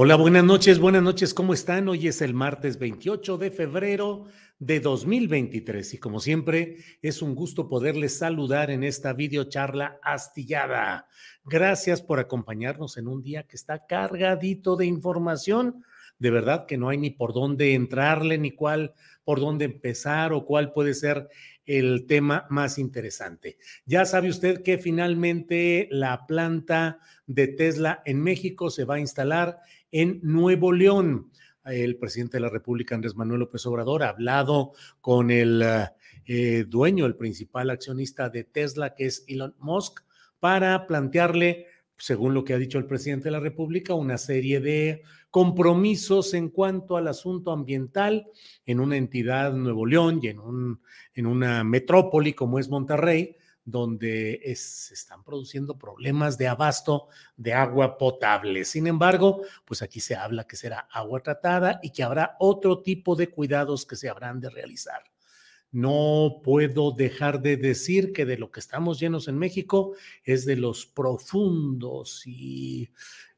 Hola, buenas noches, buenas noches, ¿cómo están? Hoy es el martes 28 de febrero de 2023 y como siempre es un gusto poderles saludar en esta videocharla astillada. Gracias por acompañarnos en un día que está cargadito de información. De verdad que no hay ni por dónde entrarle, ni cuál, por dónde empezar o cuál puede ser el tema más interesante. Ya sabe usted que finalmente la planta de Tesla en México se va a instalar en Nuevo León. El presidente de la República, Andrés Manuel López Obrador, ha hablado con el eh, dueño, el principal accionista de Tesla, que es Elon Musk, para plantearle, según lo que ha dicho el presidente de la República, una serie de compromisos en cuanto al asunto ambiental en una entidad Nuevo León y en, un, en una metrópoli como es Monterrey, donde se están produciendo problemas de abasto de agua potable. Sin embargo, pues aquí se habla que será agua tratada y que habrá otro tipo de cuidados que se habrán de realizar. No puedo dejar de decir que de lo que estamos llenos en México es de los profundos y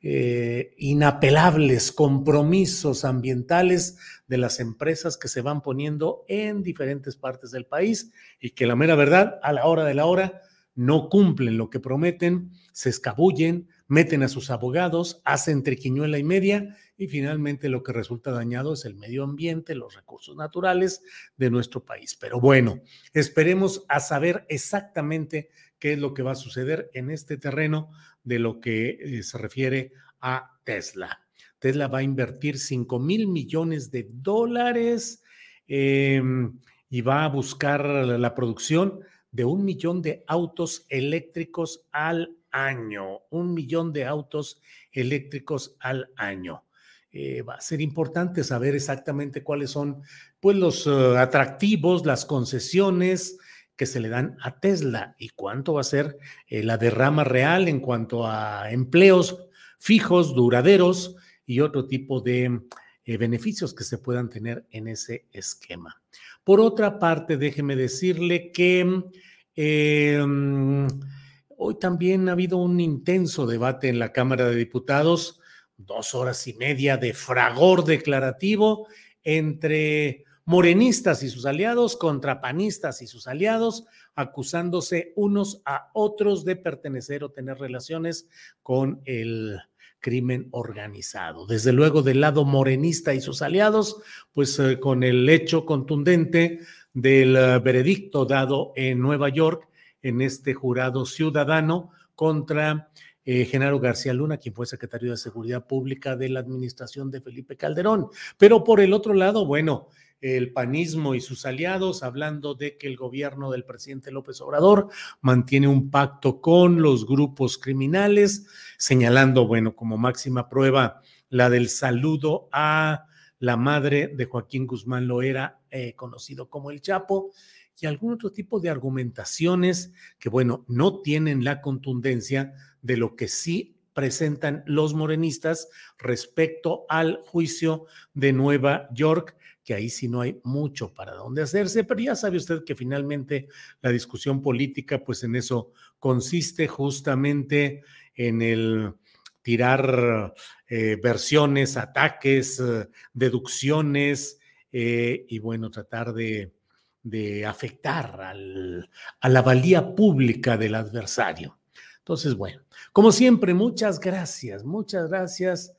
eh, inapelables compromisos ambientales de las empresas que se van poniendo en diferentes partes del país y que la mera verdad, a la hora de la hora, no cumplen lo que prometen, se escabullen, meten a sus abogados, hacen triquiñuela y media y finalmente lo que resulta dañado es el medio ambiente, los recursos naturales de nuestro país. Pero bueno, esperemos a saber exactamente qué es lo que va a suceder en este terreno de lo que eh, se refiere a Tesla. Tesla va a invertir 5 mil millones de dólares em, y va a buscar la producción de un millón de autos eléctricos al año, un millón de autos eléctricos al año. Eh, va a ser importante saber exactamente cuáles son pues, los eh, atractivos, las concesiones que se le dan a Tesla y cuánto va a ser eh, la derrama real en cuanto a empleos fijos, duraderos y otro tipo de beneficios que se puedan tener en ese esquema. Por otra parte, déjeme decirle que em, Hoy también ha habido un intenso debate en la Cámara de Diputados, dos horas y media de fragor declarativo entre morenistas y sus aliados contra panistas y sus aliados, acusándose unos a otros de pertenecer o tener relaciones con el crimen organizado. Desde luego del lado morenista y sus aliados, pues eh, con el hecho contundente del eh, veredicto dado en Nueva York en este jurado ciudadano contra eh, Genaro García Luna, quien fue secretario de Seguridad Pública de la administración de Felipe Calderón. Pero por el otro lado, bueno, el panismo y sus aliados, hablando de que el gobierno del presidente López Obrador mantiene un pacto con los grupos criminales, señalando, bueno, como máxima prueba la del saludo a la madre de Joaquín Guzmán Loera, eh, conocido como el Chapo, y algún otro tipo de argumentaciones que, bueno, no tienen la contundencia de lo que sí presentan los morenistas respecto al juicio de Nueva York, que ahí sí no hay mucho para dónde hacerse, pero ya sabe usted que finalmente la discusión política, pues en eso consiste justamente en el tirar eh, versiones, ataques, eh, deducciones eh, y bueno, tratar de, de afectar al, a la valía pública del adversario. Entonces, bueno, como siempre, muchas gracias, muchas gracias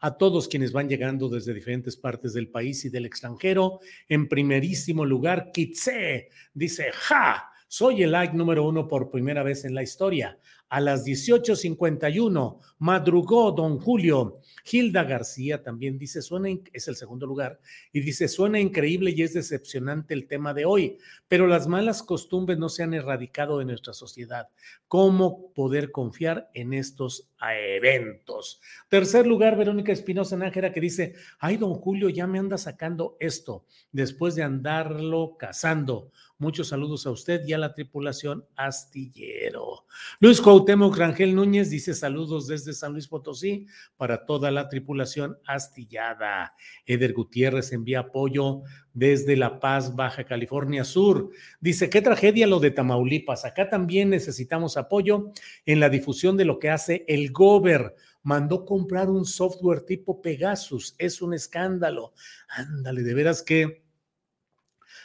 a todos quienes van llegando desde diferentes partes del país y del extranjero. En primerísimo lugar, Kitse dice, ja, soy el like número uno por primera vez en la historia a las 18.51. Madrugó don Julio. Hilda García también dice, suena, es el segundo lugar, y dice, suena increíble y es decepcionante el tema de hoy, pero las malas costumbres no se han erradicado de nuestra sociedad. ¿Cómo poder confiar en estos eventos? Tercer lugar, Verónica Espinosa Nájera que dice, ay, don Julio, ya me anda sacando esto después de andarlo cazando. Muchos saludos a usted y a la tripulación astillero. Luis Cuauhtémoc Rangel Núñez dice saludos desde San Luis Potosí para toda la tripulación astillada. Eder Gutiérrez envía apoyo desde La Paz, Baja California Sur. Dice, qué tragedia lo de Tamaulipas. Acá también necesitamos apoyo en la difusión de lo que hace el Gober mandó comprar un software tipo Pegasus. Es un escándalo. Ándale, de veras que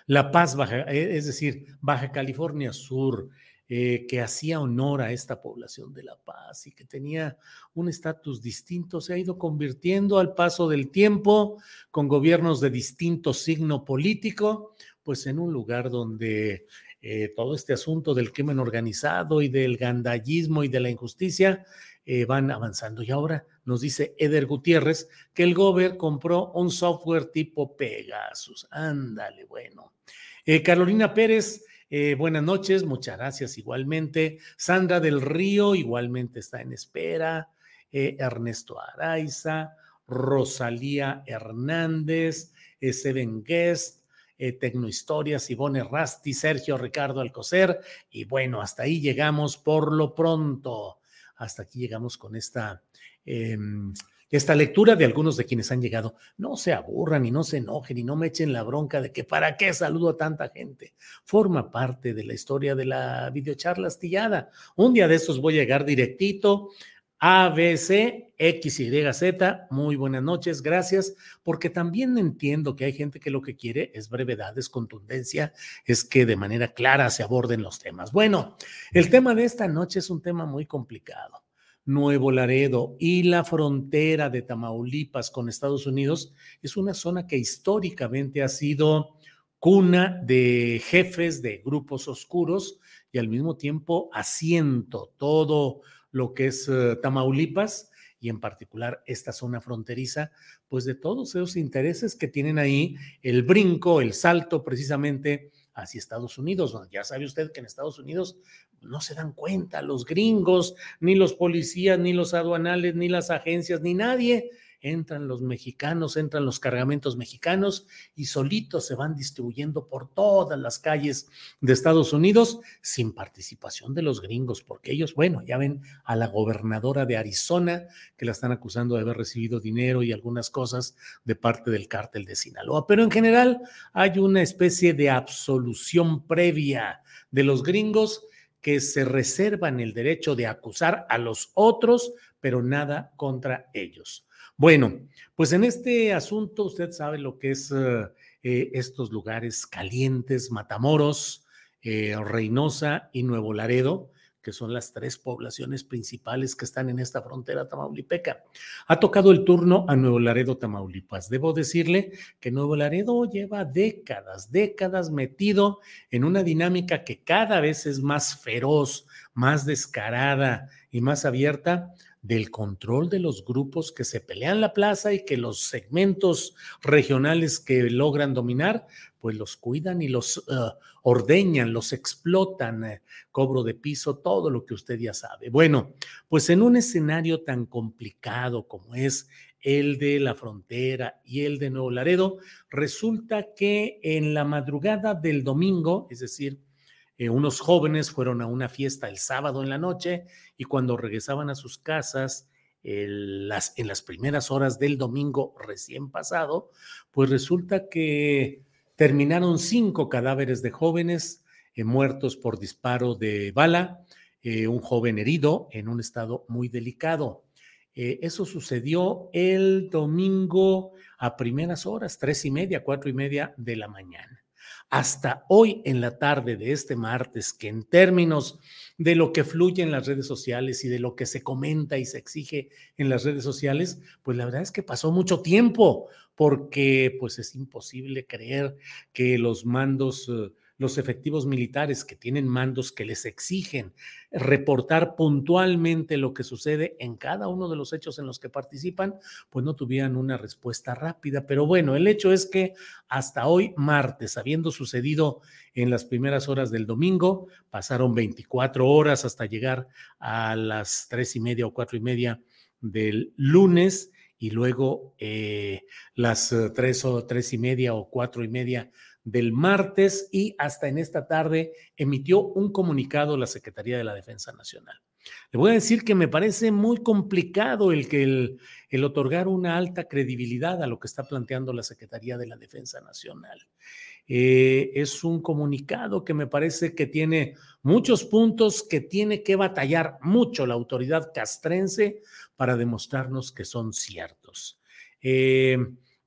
la Paz, Baja, eh, es decir, Baja California Sur, eh, que hacía honor a esta población de La Paz y que tenía un estatus distinto, se ha ido convirtiendo al paso del tiempo con gobiernos de distinto signo político, pues en un lugar donde eh, todo este asunto del crimen organizado y del gandallismo y de la injusticia van avanzando. Y ahora nos dice Eder Gutiérrez que el Gober compró un software tipo Pegasus. Ándale, bueno. Eh, Carolina Pérez, eh, buenas noches, muchas gracias igualmente. Sandra del Río igualmente está en espera. Eh, Ernesto Araiza, Rosalía Hernández, Seven Guest, Tecnohistorias, Ivone Rasti, Sergio Ricardo Alcocer. Y bueno, hasta ahí llegamos por lo pronto. Hasta aquí llegamos con esta em, esta lectura de algunos de quienes han llegado. No se aburran y no se enojen y no me echen la bronca de que para qué saludo a tanta gente. Forma parte de la historia de la videocharla astillada. Un día de estos voy a llegar directito. A, B, C, X, Y, Z. Muy buenas noches, gracias, porque también entiendo que hay gente que lo que quiere es brevedad, es contundencia, es que de manera clara se aborden los temas. Bueno, el tema de esta noche es un tema muy complicado. Nuevo Laredo y la frontera de Tamaulipas con Estados Unidos es una zona que históricamente ha sido cuna de jefes de grupos oscuros y al mismo tiempo asiento todo lo que es eh, Tamaulipas y en particular esta zona fronteriza, pues de todos esos intereses que tienen ahí, el brinco, el salto precisamente hacia Estados Unidos. Ya sabe usted que en Estados Unidos no se dan cuenta los gringos, ni los policías, ni los aduanales, ni las agencias, ni nadie. Entran los mexicanos, entran los cargamentos mexicanos y solitos se van distribuyendo por todas las calles de Estados Unidos sin participación de los gringos, porque ellos, bueno, ya ven a la gobernadora de Arizona que la están acusando de haber recibido dinero y algunas cosas de parte del cártel de Sinaloa. Pero en general hay una especie de absolución previa de los gringos que se reservan el derecho de acusar a los otros, pero nada contra ellos. Bueno, pues en este asunto usted sabe lo que es eh, eh, estos lugares calientes, Matamoros, eh, Reynosa y Nuevo Laredo, que son las tres poblaciones principales que están en esta frontera tamaulipeca. Ha tocado el turno a Nuevo Laredo, Tamaulipas. Debo decirle que Nuevo Laredo lleva décadas, décadas metido en una dinámica que cada vez es más feroz, más descarada y más abierta del control de los grupos que se pelean la plaza y que los segmentos regionales que logran dominar, pues los cuidan y los eh, ordeñan, los explotan, eh, cobro de piso, todo lo que usted ya sabe. Bueno, pues en un escenario tan complicado como es el de la frontera y el de Nuevo Laredo, resulta que en la madrugada del domingo, es decir, eh, unos jóvenes fueron a una fiesta el sábado en la noche y cuando regresaban a sus casas en las primeras horas del domingo recién pasado, pues resulta que terminaron cinco cadáveres de jóvenes eh, muertos por disparo de bala, eh, un joven herido en un estado muy delicado. eso sucedió el domingo a primeras horas, tres y media, cuatro y media de la mañana hasta hoy en la tarde de este martes, que en términos de lo que fluye en las redes sociales y de lo que se comenta y se exige en las redes sociales, pues la verdad es que pasó mucho tiempo, porque pues es imposible creer que los mandos... Eh, los efectivos militares que tienen mandos que les exigen reportar puntualmente lo que sucede en cada uno de los hechos en los que participan, pues no tuvieran una respuesta rápida. Pero bueno, el hecho es que hasta hoy, martes, habiendo sucedido en las primeras horas del domingo, pasaron 24 horas hasta llegar a las tres y media o cuatro y media del lunes y luego eh, las eh, tres o tres y media o cuatro y media del martes y hasta en esta tarde emitió un comunicado la Secretaría de la Defensa Nacional. Le voy a decir que me parece muy complicado el que el, otorgar una alta credibilidad a lo que está planteando la Secretaría de la Defensa Nacional. Eh, es un comunicado que me parece que tiene muchos puntos que tiene que batallar mucho la autoridad castrense para demostrarnos que son ciertos. Eh,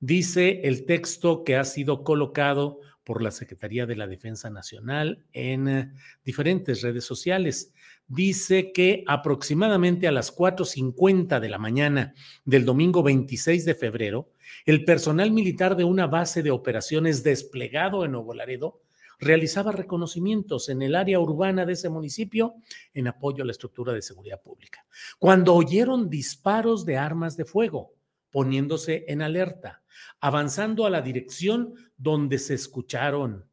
dice el texto que ha sido colocado por la Secretaría de la Defensa Nacional en eh, diferentes redes sociales. Dice que aproximadamente a las 4.50 de la mañana del domingo 26 de febrero, el personal militar de una base de operaciones desplegado en Nuevo Laredo realizaba reconocimientos en el área urbana de ese municipio en apoyo a la estructura de seguridad pública. Cuando oyeron disparos de armas de fuego, poniéndose en alerta, avanzando a la dirección donde se escucharon.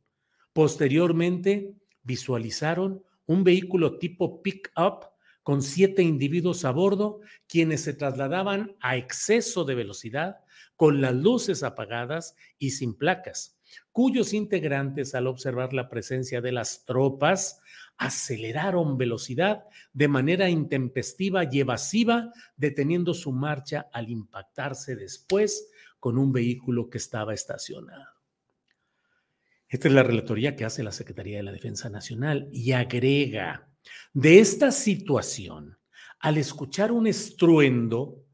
Posteriormente, visualizaron un vehículo tipo pick-up con siete individuos a bordo, quienes se trasladaban a exceso de velocidad, con las luces apagadas y sin placas, cuyos integrantes, al observar la presencia de las tropas, aceleraron velocidad de manera intempestiva y evasiva, deteniendo su marcha al impactarse después con un vehículo que estaba estacionado. Esta es la relatoría que hace la Secretaría de la Defensa Nacional y agrega, de esta situación, al escuchar un estruendo,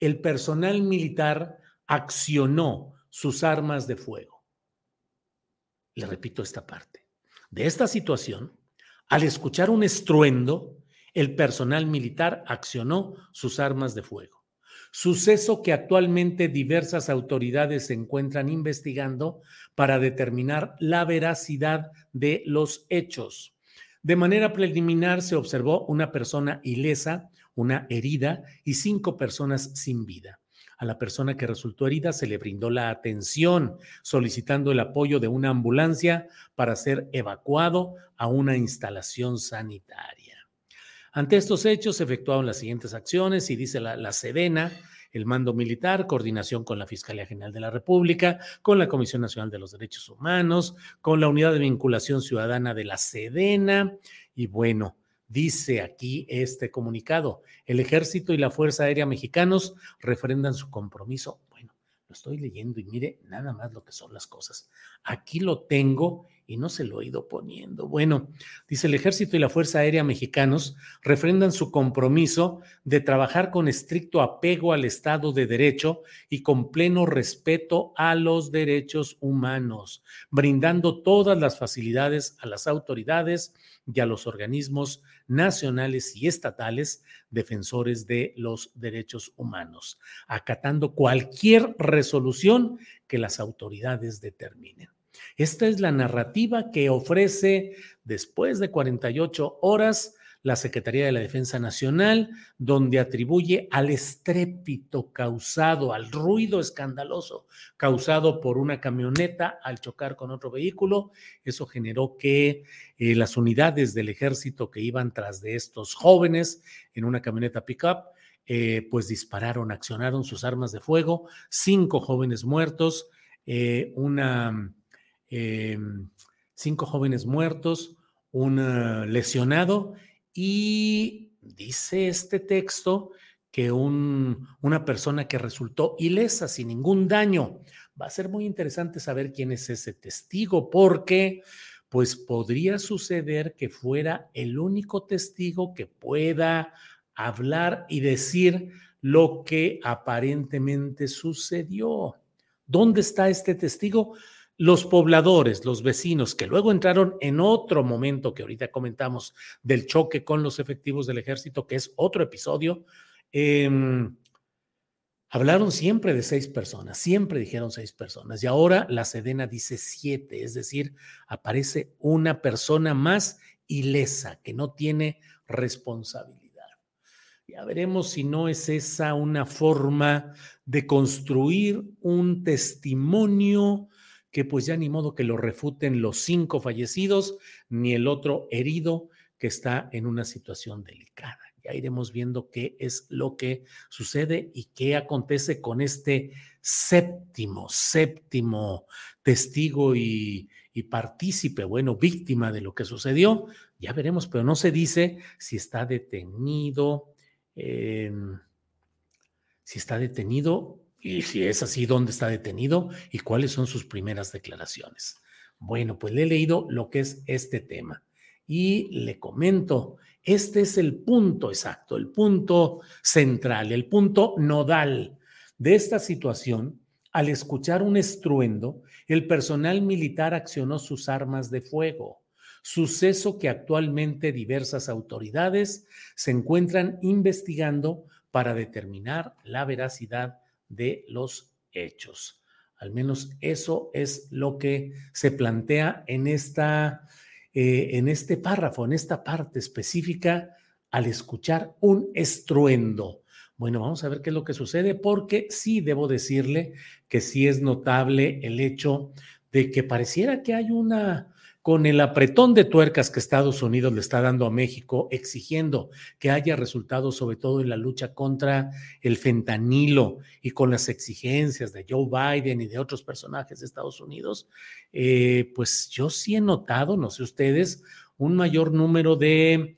el personal militar accionó sus armas de fuego. Le repito esta parte. De esta situación, al escuchar un estruendo, el personal militar accionó sus armas de fuego. Suceso que actualmente diversas autoridades se encuentran investigando para determinar la veracidad de los hechos. De manera preliminar se observó una persona ilesa, una herida y cinco personas sin vida. A la persona que resultó herida se le brindó la atención, solicitando el apoyo de una ambulancia para ser evacuado a una instalación sanitaria. Ante estos hechos se efectuaron las siguientes acciones y dice la, la Sedena, el mando militar, coordinación con la Fiscalía General de la República, con la Comisión Nacional de los Derechos Humanos, con la Unidad de Vinculación Ciudadana de la Sedena y bueno, Dice aquí este comunicado, el ejército y la Fuerza Aérea mexicanos refrendan su compromiso. Bueno, lo estoy leyendo y mire nada más lo que son las cosas. Aquí lo tengo y no se lo he ido poniendo. Bueno, dice el ejército y la Fuerza Aérea mexicanos refrendan su compromiso de trabajar con estricto apego al Estado de Derecho y con pleno respeto a los derechos humanos, brindando todas las facilidades a las autoridades y a los organismos nacionales y estatales defensores de los derechos humanos, acatando cualquier resolución que las autoridades determinen. Esta es la narrativa que ofrece después de 48 horas la Secretaría de la Defensa Nacional, donde atribuye al estrépito causado, al ruido escandaloso causado por una camioneta al chocar con otro vehículo. Eso generó que eh, las unidades del ejército que iban tras de estos jóvenes en una camioneta pickup, eh, pues dispararon, accionaron sus armas de fuego, cinco jóvenes muertos, eh, una, cinco jóvenes muertos, un eh, lesionado y dice este texto que un, una persona que resultó ilesa, sin ningún daño. Va a ser muy interesante saber quién es ese testigo, porque pues podría suceder que fuera el único testigo que pueda hablar y decir lo que aparentemente sucedió. ¿Dónde está este testigo? Los pobladores, los vecinos, que luego entraron en otro momento que ahorita comentamos del choque con los efectivos del ejército, que es otro episodio, em, hablaron siempre de seis personas, siempre dijeron seis personas, y ahora la Sedena dice siete, es decir, aparece una persona más ilesa, que no tiene responsabilidad. Ya veremos si no es esa una forma de construir un testimonio que pues ya ni modo que lo refuten los cinco fallecidos ni el otro herido que está en una situación delicada. Ya iremos viendo qué es lo que sucede y qué acontece con este séptimo, séptimo testigo y, y partícipe, bueno, víctima de lo que sucedió. Ya veremos, pero no se dice si está detenido, si está detenido y si es así, dónde está detenido y cuáles son sus primeras declaraciones. Bueno, pues le he leído lo que es este tema y le comento, este es el punto exacto, el punto central, el punto nodal de esta situación. Al escuchar un estruendo, el personal militar accionó sus armas de fuego suceso que actualmente diversas autoridades se encuentran investigando para determinar la veracidad de los hechos. Al menos eso es lo que se plantea en, esta, eh, en este párrafo, en esta parte específica, al escuchar un estruendo. Bueno, vamos a ver qué es lo que sucede, porque sí debo decirle que sí es notable el hecho de que pareciera que hay una con el apretón de tuercas que Estados Unidos le está dando a México, exigiendo que haya resultados, sobre todo en la lucha contra el fentanilo y con las exigencias de Joe Biden y de otros personajes de Estados Unidos, eh, pues yo sí he notado, no sé ustedes, un mayor número de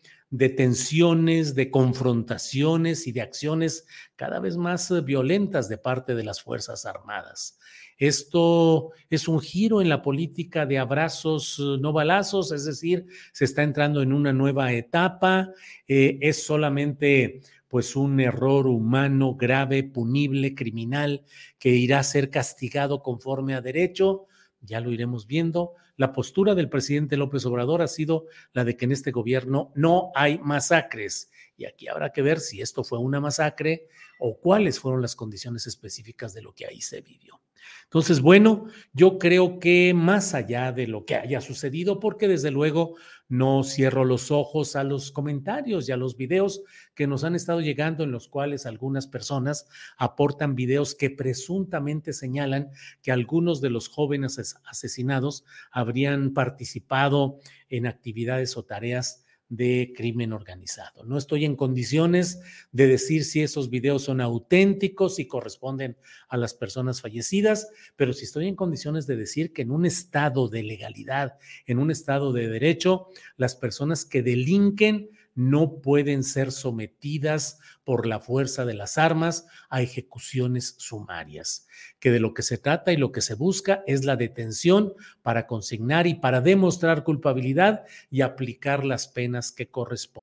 tensiones, de confrontaciones y de acciones cada vez más eh, violentas de parte de las Fuerzas Armadas. Esto es un giro en la política de abrazos, eh, no balazos, es decir, se está entrando en una nueva etapa, eh, es solamente pues un error humano grave, punible, criminal, que irá a ser castigado conforme a derecho, ya lo iremos viendo. La postura del presidente López Obrador ha sido la de que en este gobierno no hay masacres. Y aquí habrá que ver si esto fue una masacre o cuáles fueron las condiciones específicas de lo que ahí se vivió. Entonces, bueno, yo creo que más allá de lo que haya sucedido, porque desde luego no cierro los ojos a los comentarios y a los videos que nos han estado llegando en los cuales algunas personas aportan videos que presuntamente señalan que algunos de los jóvenes asesinados habrían participado en actividades o tareas de crimen organizado. No estoy en condiciones de decir si esos videos son auténticos y corresponden a las personas fallecidas, pero sí estoy en condiciones de decir que en un estado de legalidad, en un estado de derecho, las personas que delinquen no pueden ser sometidas por la fuerza de las armas a ejecuciones sumarias, que de lo que se trata y lo que se busca es la detención para consignar y para demostrar culpabilidad y aplicar las penas que corresponden.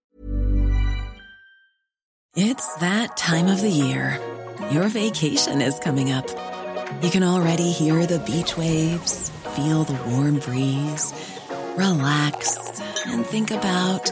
You can already hear the beach waves, feel the warm breeze, relax and think about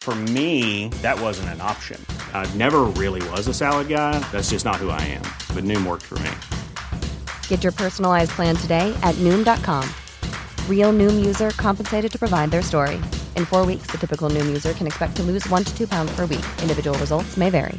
For me, that wasn't an option. I never really was a salad guy. That's just not who I am. But Noom worked for me. Get your personalized plan today at Noom.com. Real Noom user compensated to provide their story. In four weeks, the typical Noom user can expect to lose one to two pounds per week. Individual results may vary.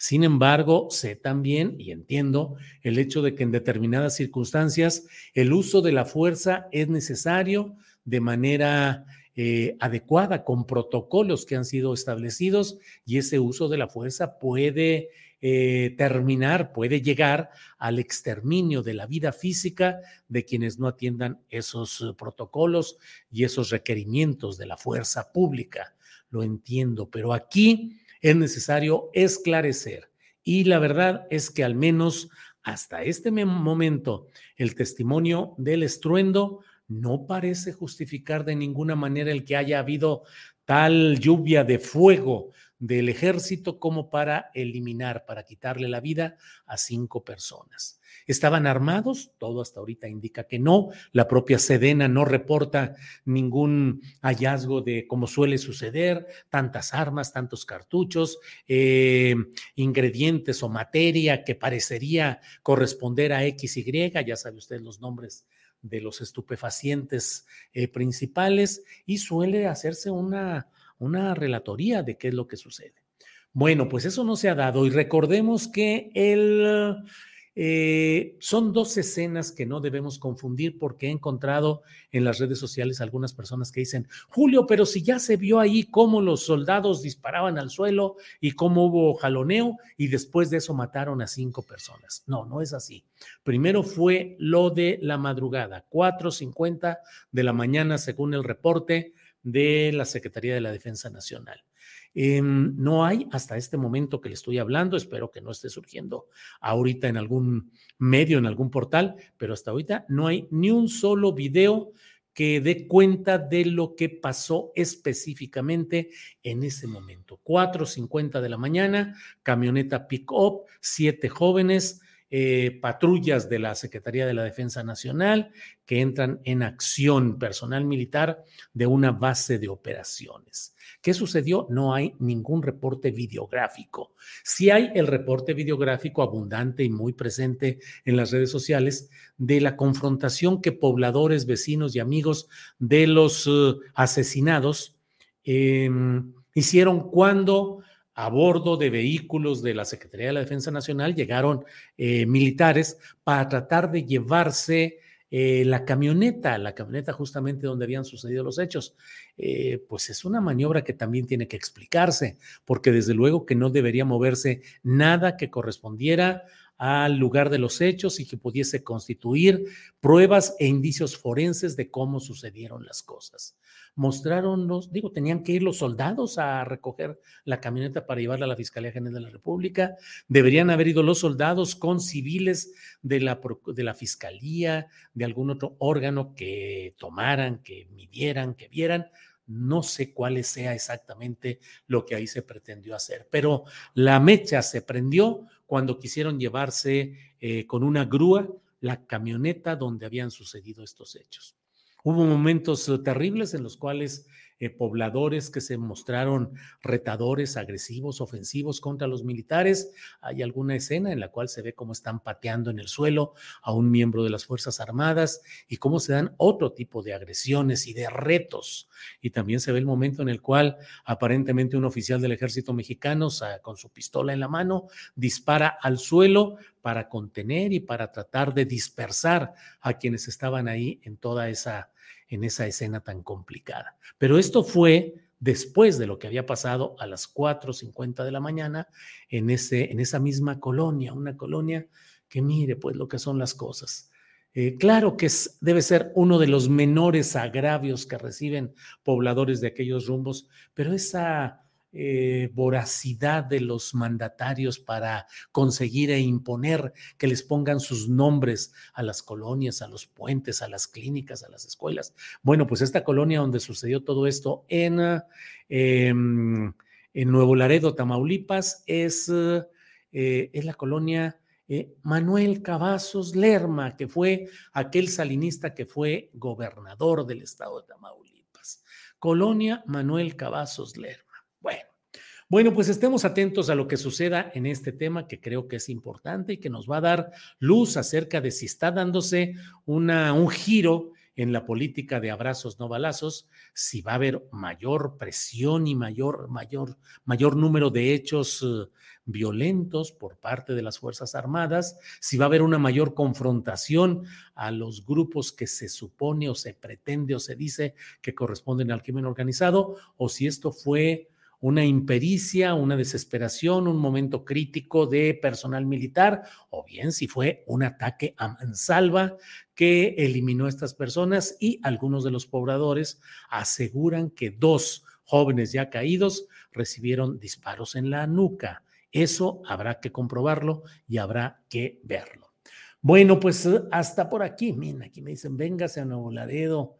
Sin embargo, sé también y entiendo el hecho de que en determinadas circunstancias el uso de la fuerza es necesario de manera eh, adecuada, con protocolos que han sido establecidos y ese uso de la fuerza puede eh, terminar, puede llegar al exterminio de la vida física de quienes no atiendan esos eh, protocolos y esos requerimientos de la fuerza pública. Lo entiendo, pero aquí es necesario esclarecer y la verdad es que al menos hasta este momento el testimonio del estruendo no parece justificar de ninguna manera el que haya habido tal lluvia de fuego del ejército como para eliminar, para quitarle la vida a cinco personas. ¿Estaban armados? Todo hasta ahorita indica que no. La propia Sedena no reporta ningún hallazgo de, como suele suceder, tantas armas, tantos cartuchos, eh, ingredientes o materia que parecería corresponder a XY. Ya sabe usted los nombres de los estupefacientes eh, principales y suele hacerse una, una relatoría de qué es lo que sucede. Bueno, pues eso no se ha dado y recordemos que el, eh, son dos escenas que no debemos confundir porque he encontrado en las redes sociales algunas personas que dicen, Julio, pero si ya se vio ahí cómo los soldados disparaban al suelo y cómo hubo jaloneo y después de eso mataron a cinco personas. No, no es así. Primero fue lo de la madrugada, 4.50 de la mañana según el reporte de la Secretaría de la Defensa Nacional. Em, no hay hasta este momento que le estoy hablando, espero que no esté surgiendo ahorita en algún medio, en algún portal, pero hasta ahorita no hay ni un solo video que dé cuenta de lo que pasó específicamente en ese momento. 4.50 de la mañana, camioneta pick-up, siete jóvenes, eh, patrullas de la Secretaría de la Defensa Nacional que entran en acción, personal militar de una base de operaciones. ¿Qué sucedió? No hay ningún reporte videográfico. Sí hay el reporte videográfico abundante y muy presente en las redes sociales de la confrontación que pobladores, vecinos y amigos de los eh, asesinados em, hicieron cuando a bordo de vehículos de la Secretaría de la Defensa Nacional llegaron eh, militares para tratar de llevarse eh, la camioneta, la camioneta justamente donde habían sucedido los hechos, eh, pues es una maniobra que también tiene que explicarse, porque desde luego que no debería moverse nada que correspondiera al lugar de los hechos y que pudiese constituir pruebas e indicios forenses de cómo sucedieron las cosas mostraron los, digo, tenían que ir los soldados a recoger la camioneta para llevarla a la Fiscalía General de la República, deberían haber ido los soldados con civiles de la, de la Fiscalía, de algún otro órgano que tomaran, que midieran, que vieran. No sé cuál sea exactamente lo que ahí se pretendió hacer, pero la mecha se prendió cuando quisieron llevarse eh, con una grúa la camioneta donde habían sucedido estos hechos. Hubo momentos eh, terribles en los cuales eh, pobladores que se mostraron retadores, agresivos, ofensivos contra los militares. Hay alguna escena en la cual se ve cómo están pateando en el suelo a un miembro de las Fuerzas Armadas y cómo se dan otro tipo de agresiones y de retos. Y también se ve el momento en el cual aparentemente un oficial del ejército mexicano con su pistola en la mano dispara al suelo para contener y para tratar de dispersar a quienes estaban ahí en toda esa en esa escena tan complicada. Pero esto fue después de lo que había pasado a las 4.50 de la mañana en, ese, en esa misma colonia, una colonia que mire pues lo que son las cosas. Eh, claro que debe ser uno de los menores agravios que reciben pobladores de aquellos rumbos, pero esa eh, voracidad de los mandatarios para conseguir e imponer que les pongan sus nombres a las colonias, a los puentes, a las clínicas, a las escuelas. Bueno, pues esta colonia donde sucedió todo esto en, en Nuevo Laredo, Tamaulipas, es, eh, es la colonia eh, Manuel Cavazos Lerma, que fue aquel salinista que fue gobernador del estado de Tamaulipas. Colonia Manuel Cavazos Lerma. Bueno, pues estemos atentos a lo que suceda en este tema que creo que es importante y que nos va a dar luz acerca de si está dándose una, un giro en la política de abrazos no balazos, si va a haber mayor presión y mayor, mayor, mayor número de hechos eh, violentos por parte de las Fuerzas Armadas, si va a haber una mayor confrontación a los grupos que se supone o se pretende o se dice que corresponden al crimen organizado, o si esto fue una impericia, una desesperación, un momento crítico de personal militar, o bien si fue un ataque a mansalva que eliminó a estas personas y algunos de los pobladores aseguran que dos jóvenes ya caídos recibieron disparos en la nuca. Eso habrá que comprobarlo y habrá que verlo. Bueno, pues hasta por aquí. Miren, aquí me dicen, véngase a Nuevo Laredo.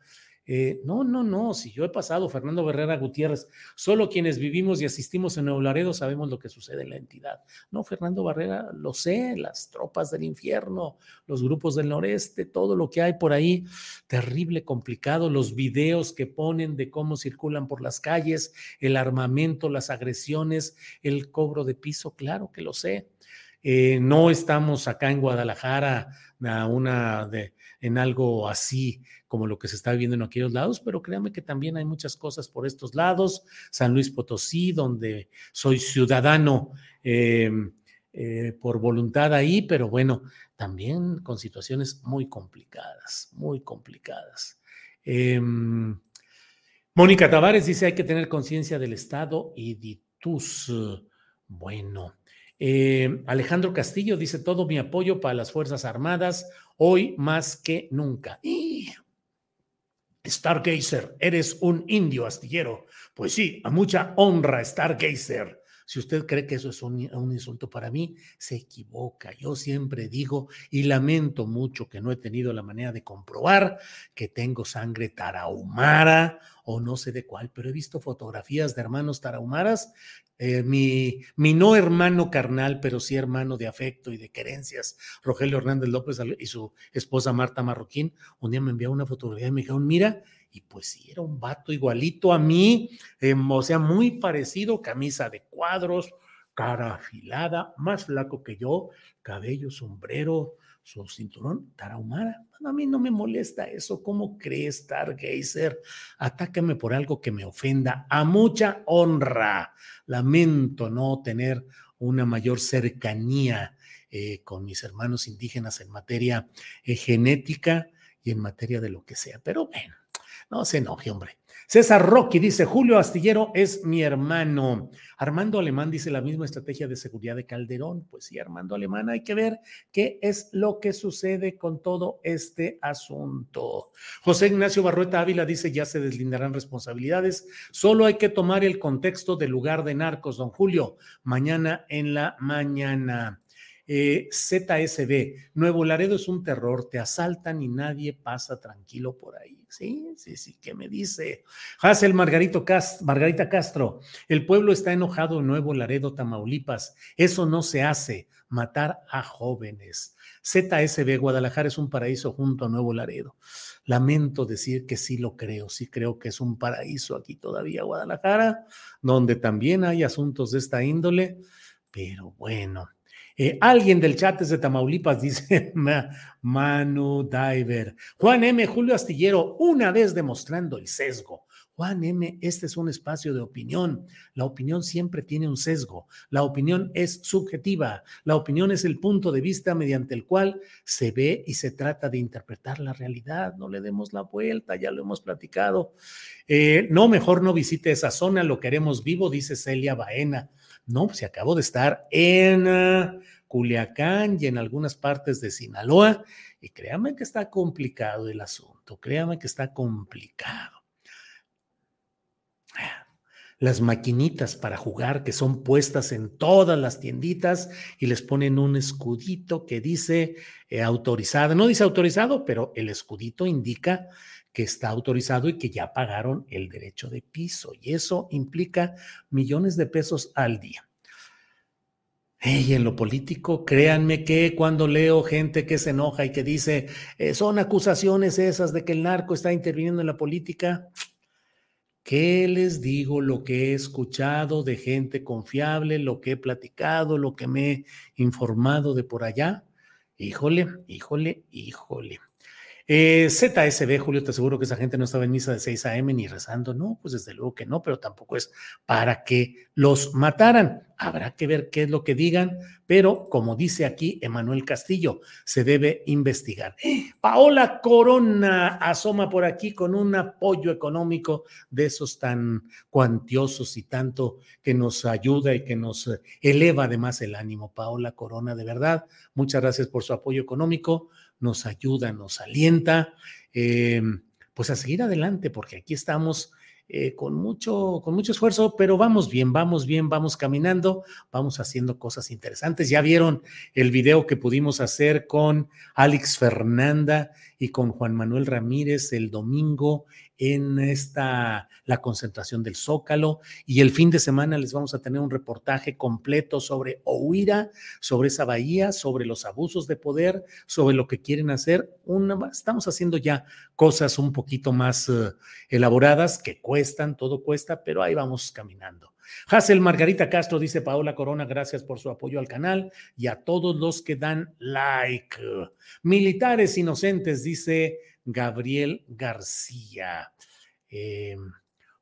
Eh, no, no, no, si yo he pasado, Fernando Herrera Gutiérrez, solo quienes vivimos y asistimos en Nuevo Laredo sabemos lo que sucede en la entidad. No, Fernando Barrera, lo sé, las tropas del infierno, los grupos del noreste, todo lo que hay por ahí, terrible, complicado, los videos que ponen de cómo circulan por las calles, el armamento, las agresiones, el cobro de piso, claro que lo sé. Eh, no estamos acá en Guadalajara a una de, en algo así como lo que se está viviendo en aquellos lados, pero créanme que también hay muchas cosas por estos lados. San Luis Potosí, donde soy ciudadano em, eh, por voluntad ahí, pero bueno, también con situaciones muy complicadas, muy complicadas. Em, Mónica Tavares dice, hay que tener conciencia del Estado y de tus... Bueno, eh, Alejandro Castillo dice todo mi apoyo para las Fuerzas Armadas hoy más que nunca. Y Stargazer, eres un indio astillero. Pues sí, a mucha honra, Stargazer. Si usted cree que eso es un, insulto para mí, se equivoca. Yo siempre digo y lamento mucho que no he tenido la manera de comprobar que tengo sangre tarahumara o no sé de cuál, pero he visto fotografías de hermanos tarahumaras eh, mi, mi, no hermano carnal, pero sí hermano de afecto y de querencias, Rogelio Hernández López y su esposa Marta Marroquín, un día me envió una fotografía y me dijeron, mira, y pues sí, era un vato igualito a mí, em, o sea, muy parecido, camisa de cuadros, cara afilada, más flaco que yo, cabello, sombrero, su cinturón tarahumara. a mí no me molesta eso. ¿Cómo crees, Stargazer? Atácame por algo que me ofenda. A mucha honra. Lamento no tener una mayor cercanía eh, con mis hermanos indígenas en materia eh, genética y en materia de lo que sea. Pero bueno, no se enoje, hombre. César Rocky dice, Julio Astillero es mi hermano. Armando Alemán dice la misma estrategia de seguridad de Calderón. Pues sí, Armando Alemán, hay que ver qué es lo que sucede con todo este asunto. José Ignacio Barrueta Ávila dice, ya se deslindarán responsabilidades. Solo hay que tomar el contexto del lugar de narcos, don Julio. Mañana en la mañana. Eh, ZSB, Nuevo Laredo es un terror, te asaltan y nadie pasa tranquilo por ahí. Sí, sí, sí, ¿qué me dice? Hazel Margarito Margarita Castro, el pueblo está enojado en Nuevo Laredo, Tamaulipas. Eso no se hace, matar a jóvenes. ZSB, Guadalajara es un paraíso junto a Nuevo Laredo. Lamento decir que sí lo creo, sí creo que es un paraíso aquí todavía, Guadalajara, donde también hay asuntos de esta índole, pero bueno. Eh, alguien del chat es de Tamaulipas, dice Manu Diver. Juan M. Julio Astillero, una vez demostrando el sesgo. Juan M., este es un espacio de opinión. La opinión siempre tiene un sesgo. La opinión es subjetiva. La opinión es el punto de vista mediante el cual se ve y se trata de interpretar la realidad. No le demos la vuelta, ya lo hemos platicado. Eh, no, mejor no visite esa zona, lo queremos vivo, dice Celia Baena. No, pues se acabó de estar en uh, Culiacán y en algunas partes de Sinaloa. Y créanme que está complicado el asunto, créanme que está complicado. Las maquinitas para jugar que son puestas en todas las tienditas y les ponen un escudito que dice eh, autorizado. No dice autorizado, pero el escudito indica que está autorizado y que ya pagaron el derecho de piso. Y eso implica millones de pesos al día. Y en lo político, créanme que cuando leo gente que se enoja y que dice, eh, son acusaciones esas de que el narco está interviniendo en la política, ¿qué les digo? Lo que he escuchado de gente confiable, lo que he platicado, lo que me he informado de por allá. Híjole, híjole, híjole. Eh, ZSB, Julio, te aseguro que esa gente no estaba en misa de 6 a.m. ni rezando. No, pues desde luego que no, pero tampoco es para que los mataran. Habrá que ver qué es lo que digan, pero como dice aquí Emanuel Castillo, se debe investigar. Paola Corona asoma por aquí con un apoyo económico de esos tan cuantiosos y tanto que nos ayuda y que nos eleva además el ánimo. Paola Corona, de verdad, muchas gracias por su apoyo económico nos ayuda, nos alienta, eh, pues a seguir adelante, porque aquí estamos eh, con, mucho, con mucho esfuerzo, pero vamos bien, vamos bien, vamos caminando, vamos haciendo cosas interesantes. Ya vieron el video que pudimos hacer con Alex Fernanda y con Juan Manuel Ramírez el domingo en esta, la concentración del Zócalo. Y el fin de semana les vamos a tener un reportaje completo sobre Ohuira, sobre esa bahía, sobre los abusos de poder, sobre lo que quieren hacer. estamos haciendo ya cosas un poquito más eh, elaboradas que cuestan, todo cuesta, pero ahí vamos caminando. Hazel Margarita Castro dice Paola Corona, gracias por su apoyo al canal y a todos los que dan like. Militares inocentes, dice Gabriel García. Eh,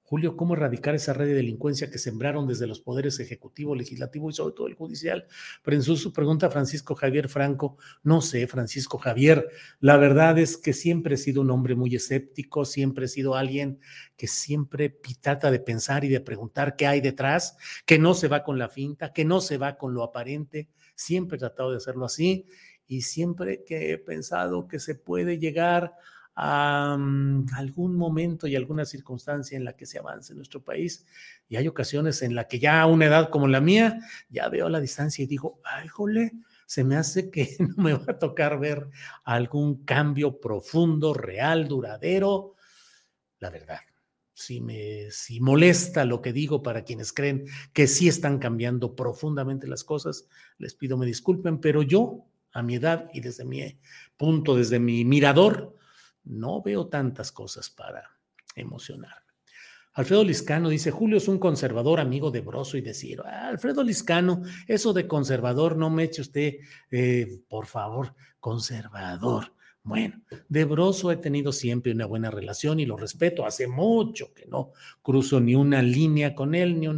Julio, ¿cómo erradicar esa red de delincuencia que sembraron desde los poderes ejecutivo, legislativo y sobre todo el judicial? Pero en su, pregunta Francisco Javier Franco, no sé, Francisco Javier, la verdad es que siempre he sido un hombre muy escéptico, siempre he sido alguien que siempre trata de pensar y de preguntar qué hay detrás, que no se va con la finta, que no se va con lo aparente, siempre he tratado de hacerlo así y siempre que he pensado que se puede llegar a mm, algún momento y alguna circunstancia en la que se avance en nuestro país. Y hay ocasiones en la que ya a una edad como la mía, ya veo la distancia y digo, ay, jole, se me hace que no me va a tocar ver algún cambio profundo, real, duradero. La verdad, si me si molesta lo que digo para quienes creen que sí están cambiando profundamente las cosas, les pido me disculpen, pero yo a mi edad y desde mi punto, desde mi mirador, no veo tantas cosas para emocionarme. Alfredo Liscano dice, Julio es un conservador amigo de Broso y de Ciro. Ah, Alfredo Liscano, eso de conservador, no me eche usted, eh, por favor, conservador. Bueno, de Broso he tenido siempre una buena relación y lo respeto. Hace mucho que no cruzo ni una línea con él, ni,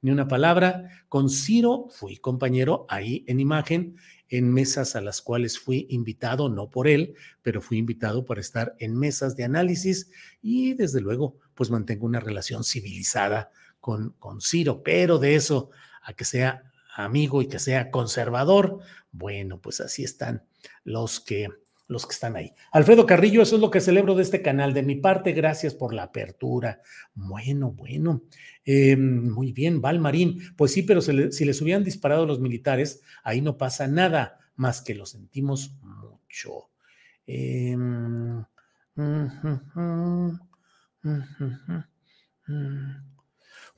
ni una palabra. Con Ciro fui compañero ahí en imagen en mesas a las cuales fui invitado, no por él, pero fui invitado para estar en mesas de análisis y desde luego pues mantengo una relación civilizada con, con Ciro, pero de eso a que sea amigo y que sea conservador, bueno, pues así están los que los que están ahí. Alfredo Carrillo, eso es lo que celebro de este canal. De mi parte, gracias por la apertura. Bueno, bueno. Em, muy bien, Val Marín. Pues sí, pero si les hubieran disparado los militares, ahí no pasa nada, más que lo sentimos mucho. Em,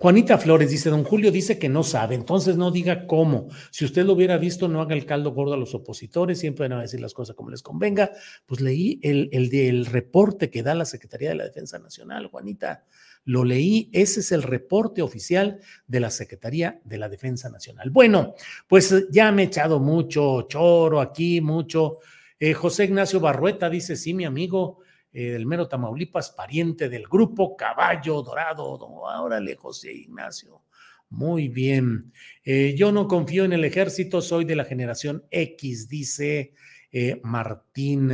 Juanita Flores dice, don Julio dice que no sabe, entonces no diga cómo. Si usted lo hubiera visto, no haga el caldo gordo a los opositores, siempre van a decir las cosas como les convenga. Pues leí el, el del reporte que da la Secretaría de la Defensa Nacional, Juanita. Lo leí, ese es el reporte oficial de la Secretaría de la Defensa Nacional. Bueno, pues ya me he echado mucho choro aquí, mucho. Eh, José Ignacio Barrueta dice, sí, mi amigo, eh, del mero Tamaulipas, pariente del grupo Caballo Dorado. Órale, José Ignacio. Muy bien. Eh, yo no confío en el ejército, soy de la generación X, dice eh, Martín.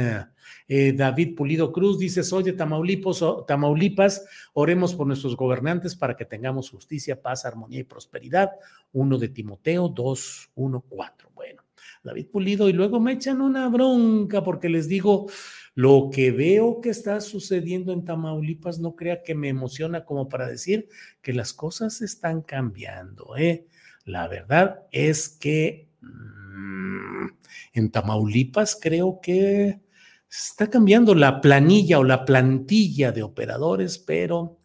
David Pulido Cruz dice, soy de Tamaulipas, Tamaulipas, oremos por nuestros gobernantes para que tengamos justicia, paz, armonía y prosperidad. Uno de Timoteo 2, 1, 4. Bueno, David Pulido, y luego me echan una bronca porque les digo, lo que veo que está sucediendo en Tamaulipas no crea que me emociona como para decir que las cosas están cambiando. ¿eh? La verdad es que mm, en Tamaulipas creo que está cambiando la planilla o la plantilla de operadores, pero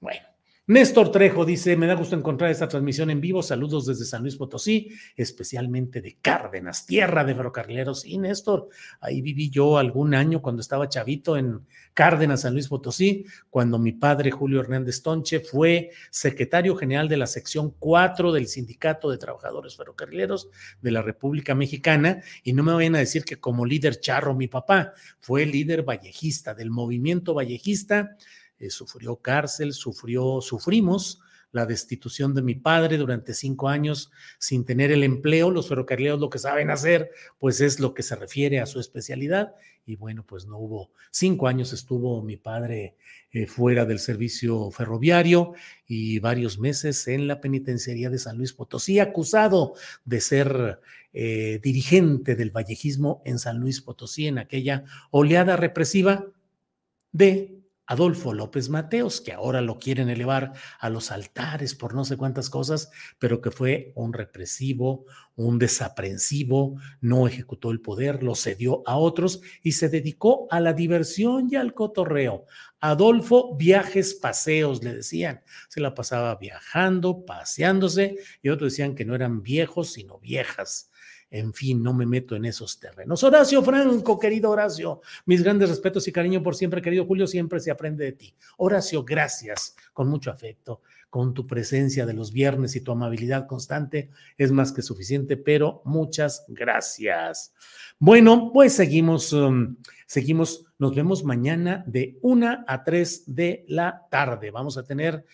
bueno, Néstor Trejo dice, me da gusto encontrar esta transmisión en vivo. Saludos desde San Luis Potosí, especialmente de Cárdenas, tierra de ferrocarrileros. Y Néstor, ahí viví yo algún año cuando estaba chavito en Cárdenas, San Luis Potosí, cuando mi padre Julio Hernández Tonche fue secretario general de la sección 4 del Sindicato de Trabajadores Ferrocarrileros de la República Mexicana. Y no me vayan a decir que como líder charro mi papá, fue líder vallejista del movimiento vallejista eh, sufrió cárcel, sufrió, sufrimos la destitución de mi padre durante cinco años sin tener el empleo. Los ferrocarrileros lo que saben hacer, pues es lo que se refiere a su especialidad. Y bueno, pues no hubo, cinco años estuvo mi padre eh, fuera del servicio ferroviario y varios meses en la penitenciaría de San Luis Potosí, acusado de ser eh, dirigente del vallejismo en San Luis Potosí en aquella oleada represiva de Adolfo López Mateos, que ahora lo quieren elevar a los altares por no sé cuántas cosas, pero que fue un represivo, un desaprensivo, no ejecutó el poder, lo cedió a otros y se dedicó a la diversión y al cotorreo. Adolfo Viajes Paseos, le decían, se la pasaba viajando, paseándose, y otros decían que no eran viejos, sino viejas. En fin, no me meto en esos terrenos. Horacio Franco, querido Horacio, mis grandes respetos y cariño por siempre, querido Julio, siempre se aprende de ti. Horacio, gracias, con mucho afecto, con tu presencia de los viernes y tu amabilidad constante, es más que suficiente, pero muchas gracias. Bueno, pues seguimos, um, seguimos, nos vemos mañana de una a tres de la tarde. Vamos a tener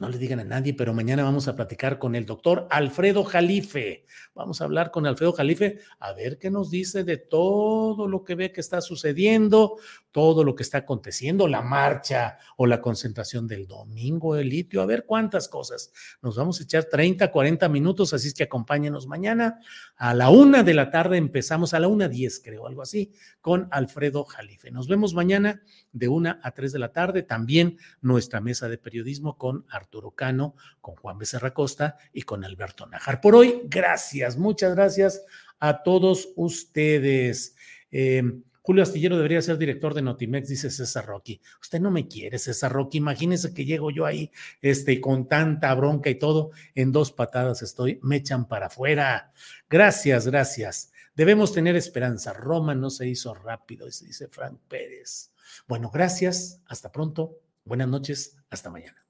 no le digan a nadie, pero mañana vamos a platicar con el doctor Alfredo Jalife. Vamos a hablar con Alfredo Jalife a ver qué nos dice de todo lo que ve que está sucediendo, todo lo que está aconteciendo, la marcha o la concentración del domingo, el litio, a ver cuántas cosas. Nos vamos a echar 30, 40 minutos, así es que acompáñenos mañana. A la una de la tarde empezamos, a la una diez creo, algo así, con Alfredo Jalife. Nos vemos mañana de una a tres de la tarde. También nuestra mesa de periodismo con Arturo Cano, con Juan Becerra Costa y con Alberto Najar. Por hoy, gracias, muchas gracias a todos ustedes. Eh, Julio Astillero debería ser director de Notimex, dice César Rocky. Usted no me quiere, César Rocky. Imagínese que llego yo ahí este, con tanta bronca y todo. En dos patadas estoy, me echan para afuera. Gracias, gracias. Debemos tener esperanza. Roma no se hizo rápido, dice Frank Pérez. Bueno, gracias. Hasta pronto. Buenas noches. Hasta mañana.